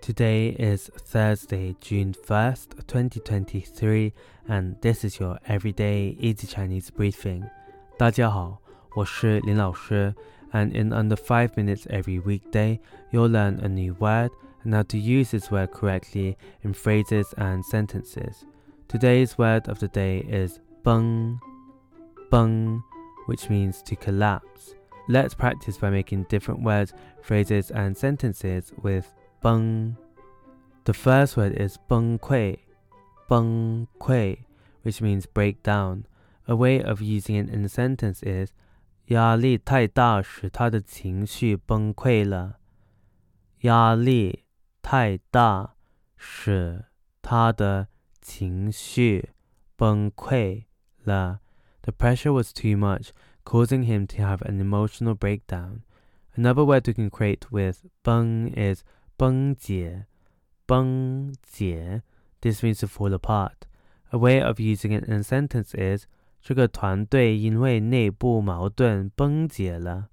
Today is Thursday, June 1st, 2023, and this is your everyday easy Chinese briefing. 大家好，我是林老师, and in under 5 minutes every weekday, you'll learn a new word and how to use this word correctly in phrases and sentences. Today's word of the day is bēng, bēng, which means to collapse. Let's practice by making different words, phrases, and sentences with bung. The first word is 崩溃,崩溃, which means break down. A way of using it in a sentence is 压力太大使他的情绪崩溃了。压力太大使他的情绪崩溃了。The pressure was too much, causing him to have an emotional breakdown. Another word we can create with 崩 is Bēng jie, jie. This means to fall apart. A way of using it in a sentence is 这个团队因为内部矛盾崩解了。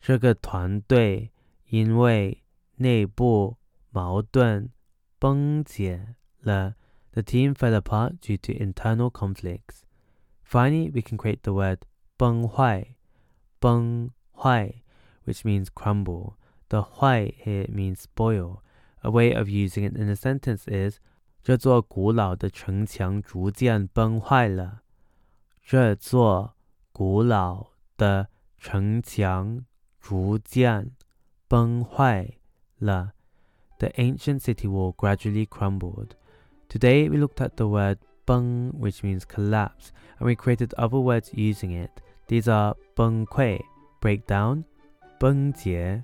这个团队因为内部矛盾崩解了。The team fell apart due to internal conflicts. Finally, we can create the word 崩坏,崩坏, which means crumble. The 坏 here means spoil. A way of using it in a sentence is 这座古老的城墙逐渐崩坏了。这座古老的城墙逐渐崩坏了。The ancient city wall gradually crumbled. Today we looked at the word bung, which means collapse, and we created other words using it. These are 崩溃, break down, 崩解,